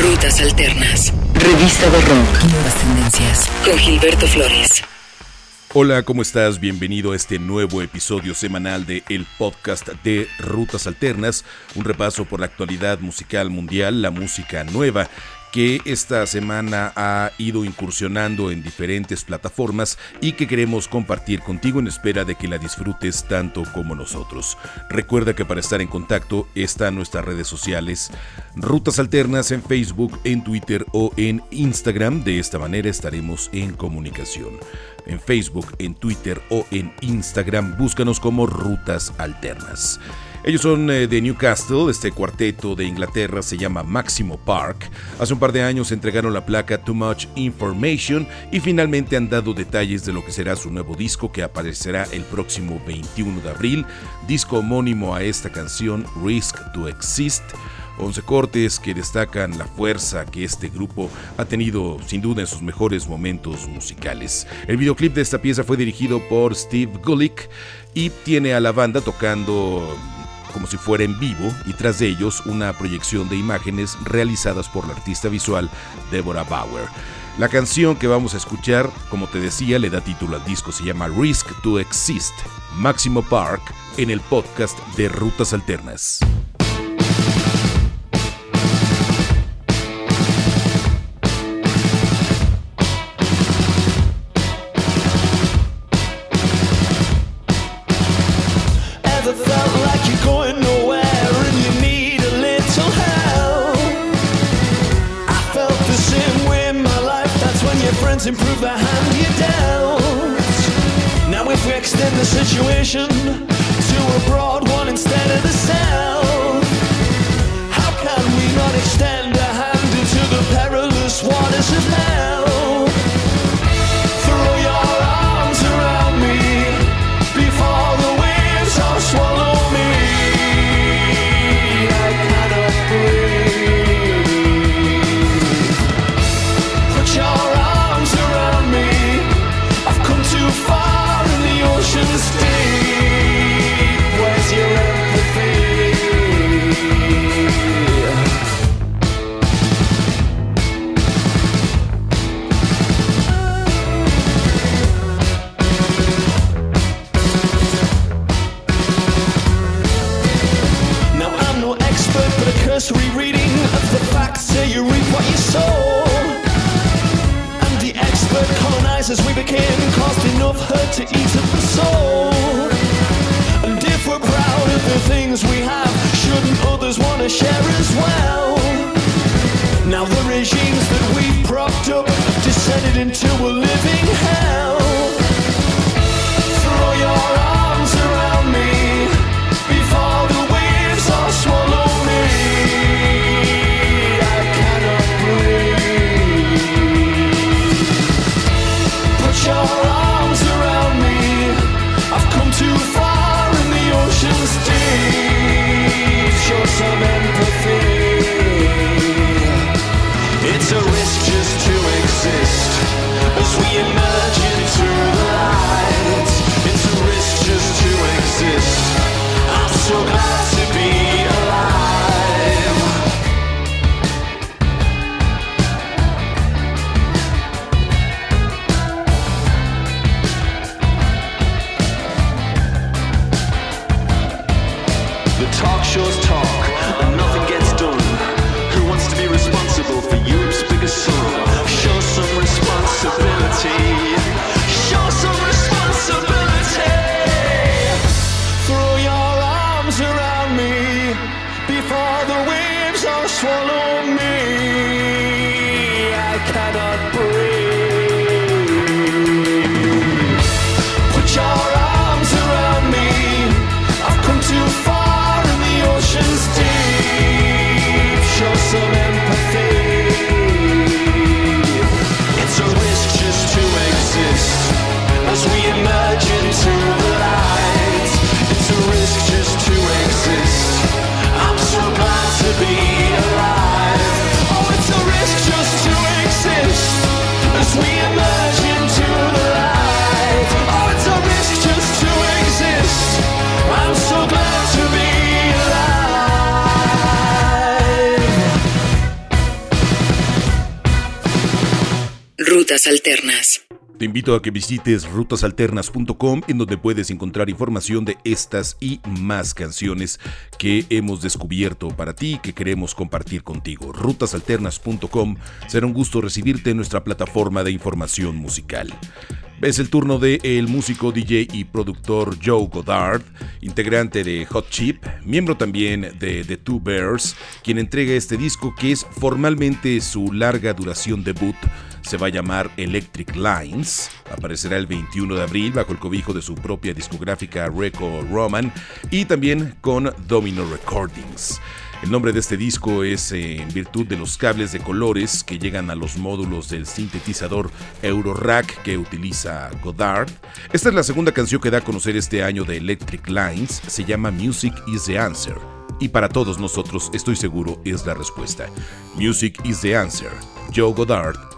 Rutas Alternas. Revista de Rock. Nuevas tendencias. Con Gilberto Flores. Hola, ¿cómo estás? Bienvenido a este nuevo episodio semanal de el podcast de Rutas Alternas, un repaso por la actualidad musical mundial, la música nueva que esta semana ha ido incursionando en diferentes plataformas y que queremos compartir contigo en espera de que la disfrutes tanto como nosotros. Recuerda que para estar en contacto están nuestras redes sociales, Rutas Alternas en Facebook, en Twitter o en Instagram. De esta manera estaremos en comunicación. En Facebook, en Twitter o en Instagram, búscanos como Rutas Alternas. Ellos son eh, de Newcastle, este cuarteto de Inglaterra se llama Maximo Park. Hace un par de años entregaron la placa Too Much Information y finalmente han dado detalles de lo que será su nuevo disco que aparecerá el próximo 21 de abril, disco homónimo a esta canción Risk to Exist. 11 cortes que destacan la fuerza que este grupo ha tenido sin duda en sus mejores momentos musicales. El videoclip de esta pieza fue dirigido por Steve Gulick y tiene a la banda tocando como si fuera en vivo y tras de ellos una proyección de imágenes realizadas por la artista visual Deborah Bauer. La canción que vamos a escuchar, como te decía, le da título al disco, se llama Risk to Exist, Máximo Park, en el podcast de Rutas Alternas. Up descended into a living hell. Alternas. Te invito a que visites rutasalternas.com en donde puedes encontrar información de estas y más canciones que hemos descubierto para ti y que queremos compartir contigo. rutasalternas.com será un gusto recibirte en nuestra plataforma de información musical. Es el turno de el músico DJ y productor Joe Goddard, integrante de Hot Chip, miembro también de The Two Bears, quien entrega este disco que es formalmente su larga duración debut se va a llamar Electric Lines. Aparecerá el 21 de abril bajo el cobijo de su propia discográfica Record Roman y también con Domino Recordings. El nombre de este disco es eh, en virtud de los cables de colores que llegan a los módulos del sintetizador Eurorack que utiliza Goddard. Esta es la segunda canción que da a conocer este año de Electric Lines, se llama Music is the Answer. Y para todos nosotros, estoy seguro, es la respuesta. Music is the Answer. Joe Goddard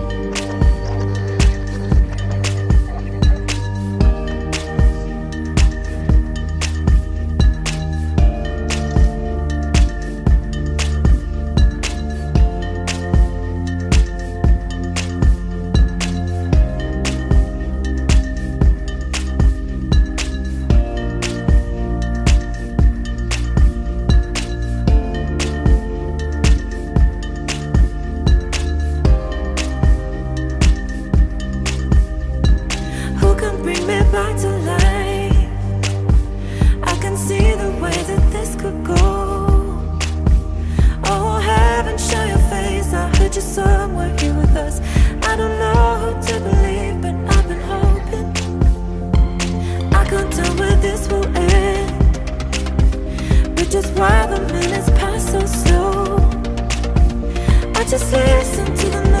you somewhere here with us. I don't know who to believe, but I've been hoping I can't tell where this will end. But just why the minutes pass so slow? I just listen to the.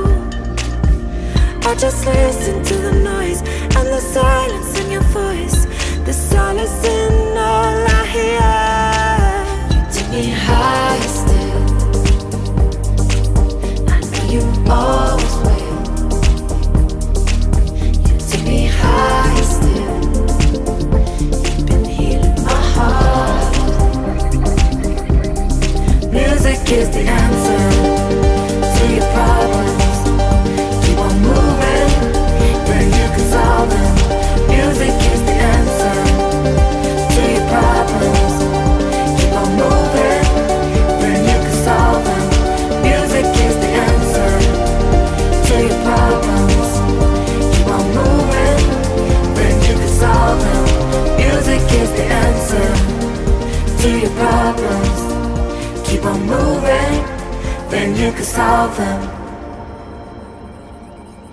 I just listen to the noise and the silence in your voice. The silence in all I hear. You take me higher still. I know you always will. You take me higher still. You've been healing my heart. Music is the answer.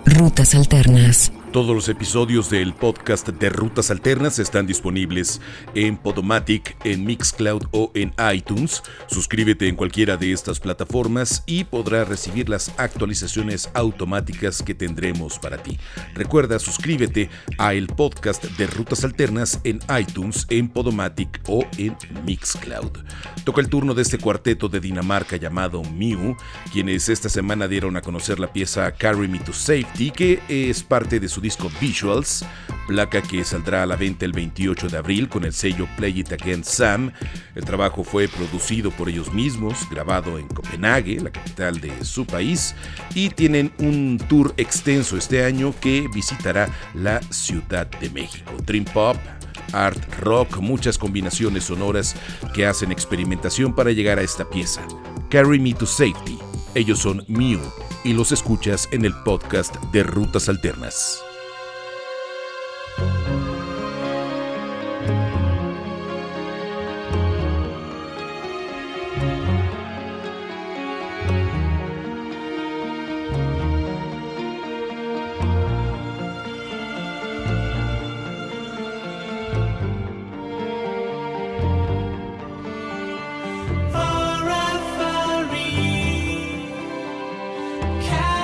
Rutas Alternas. Todos los episodios del podcast de Rutas Alternas están disponibles en Podomatic, en Mixcloud o en iTunes. Suscríbete en cualquiera de estas plataformas y podrás recibir las actualizaciones automáticas que tendremos para ti. Recuerda, suscríbete a el podcast de Rutas Alternas en iTunes, en Podomatic o en Mixcloud. Toca el turno de este cuarteto de Dinamarca llamado Mew, quienes esta semana dieron a conocer la pieza Carry Me to Safety, que es parte de su disco Visuals, placa que saldrá a la venta el 28 de abril con el sello Play It Again Sam. El trabajo fue producido por ellos mismos, grabado en Copenhague, la capital de su país, y tienen un tour extenso este año que visitará la Ciudad de México. Dream Pop, art rock, muchas combinaciones sonoras que hacen experimentación para llegar a esta pieza. Carry Me to Safety. Ellos son Mew y los escuchas en el podcast de Rutas Alternas. Carry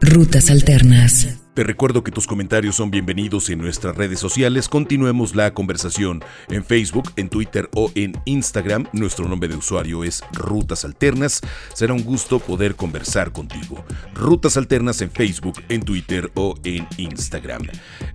Rutas Alternas. Te recuerdo que tus comentarios son bienvenidos en nuestras redes sociales. Continuemos la conversación en Facebook, en Twitter o en Instagram. Nuestro nombre de usuario es Rutas Alternas. Será un gusto poder conversar contigo. Rutas Alternas en Facebook, en Twitter o en Instagram.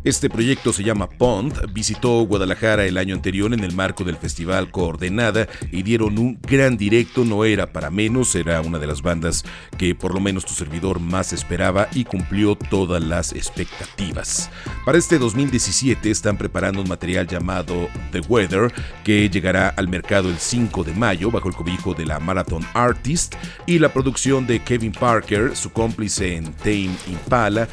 Este proyecto se llama Pond. Visitó Guadalajara el año anterior en el marco del festival Coordenada y dieron un gran directo. No era para menos, era una de las bandas que por lo menos tu servidor más esperaba y cumplió todas las expectativas. Para este 2017 están preparando un material llamado The Weather que llegará al mercado el 5 de mayo bajo el cobijo de la Marathon Artist y la producción de Kevin Parker, su cómplice en Tame Impala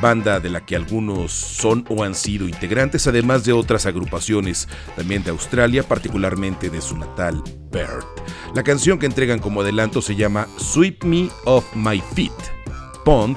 banda de la que algunos son o han sido integrantes, además de otras agrupaciones también de Australia, particularmente de su natal Perth. La canción que entregan como adelanto se llama Sweep Me Off My Feet. Pond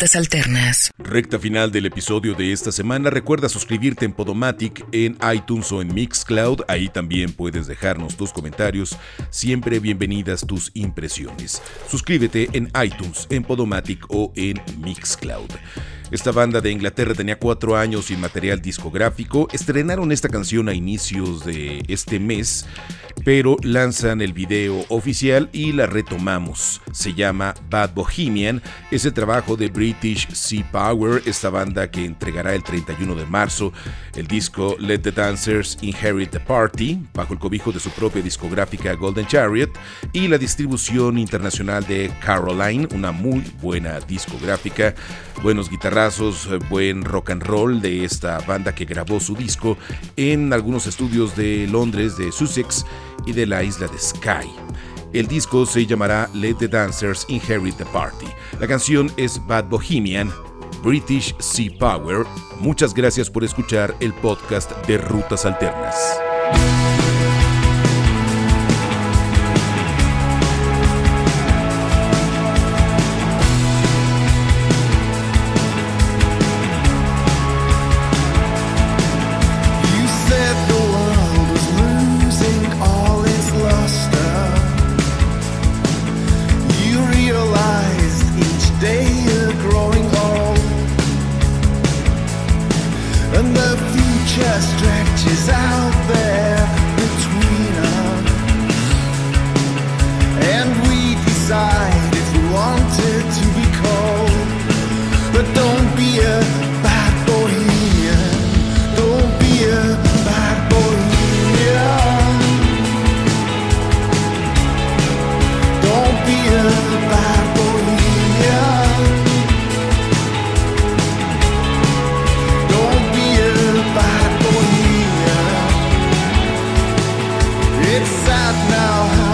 Alternas. Recta final del episodio de esta semana. Recuerda suscribirte en Podomatic, en iTunes o en Mixcloud. Ahí también puedes dejarnos tus comentarios. Siempre bienvenidas tus impresiones. Suscríbete en iTunes, en Podomatic o en Mixcloud. Esta banda de Inglaterra tenía cuatro años sin material discográfico. Estrenaron esta canción a inicios de este mes, pero lanzan el video oficial y la retomamos. Se llama Bad Bohemian. Es el trabajo de British Sea Power, esta banda que entregará el 31 de marzo el disco Let the Dancers Inherit the Party, bajo el cobijo de su propia discográfica Golden Chariot, y la distribución internacional de Caroline, una muy buena discográfica. Buenos guitarrazos, buen rock and roll de esta banda que grabó su disco en algunos estudios de Londres, de Sussex y de la isla de Skye. El disco se llamará Let the Dancers Inherit the Party. La canción es Bad Bohemian, British Sea Power. Muchas gracias por escuchar el podcast de Rutas Alternas. sad now.